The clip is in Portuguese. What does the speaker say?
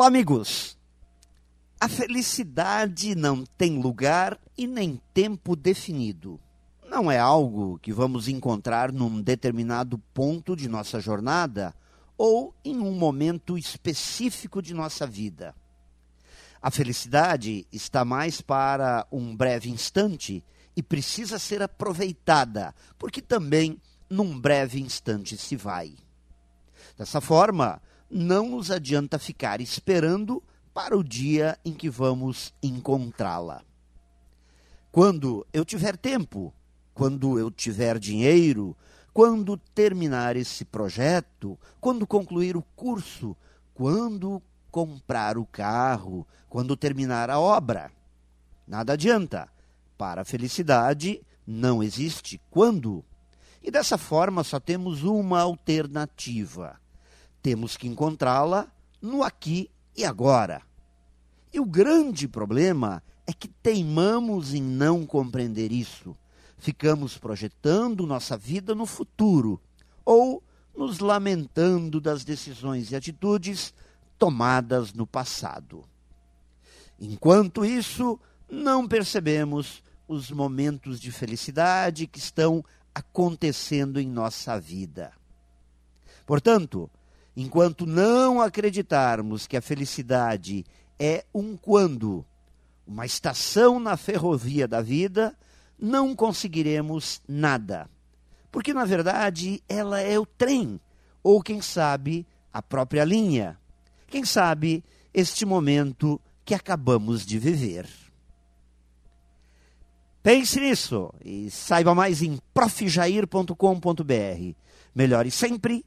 Olá, amigos! A felicidade não tem lugar e nem tempo definido. Não é algo que vamos encontrar num determinado ponto de nossa jornada ou em um momento específico de nossa vida. A felicidade está mais para um breve instante e precisa ser aproveitada, porque também num breve instante se vai. Dessa forma, não nos adianta ficar esperando para o dia em que vamos encontrá-la. Quando eu tiver tempo, quando eu tiver dinheiro, quando terminar esse projeto, quando concluir o curso, quando comprar o carro, quando terminar a obra. Nada adianta. Para a felicidade não existe quando. E dessa forma só temos uma alternativa temos que encontrá-la no aqui e agora. E o grande problema é que teimamos em não compreender isso. Ficamos projetando nossa vida no futuro ou nos lamentando das decisões e atitudes tomadas no passado. Enquanto isso, não percebemos os momentos de felicidade que estão acontecendo em nossa vida. Portanto, Enquanto não acreditarmos que a felicidade é um quando, uma estação na ferrovia da vida, não conseguiremos nada. Porque, na verdade, ela é o trem, ou quem sabe, a própria linha. Quem sabe, este momento que acabamos de viver. Pense nisso e saiba mais em profjair.com.br. Melhore sempre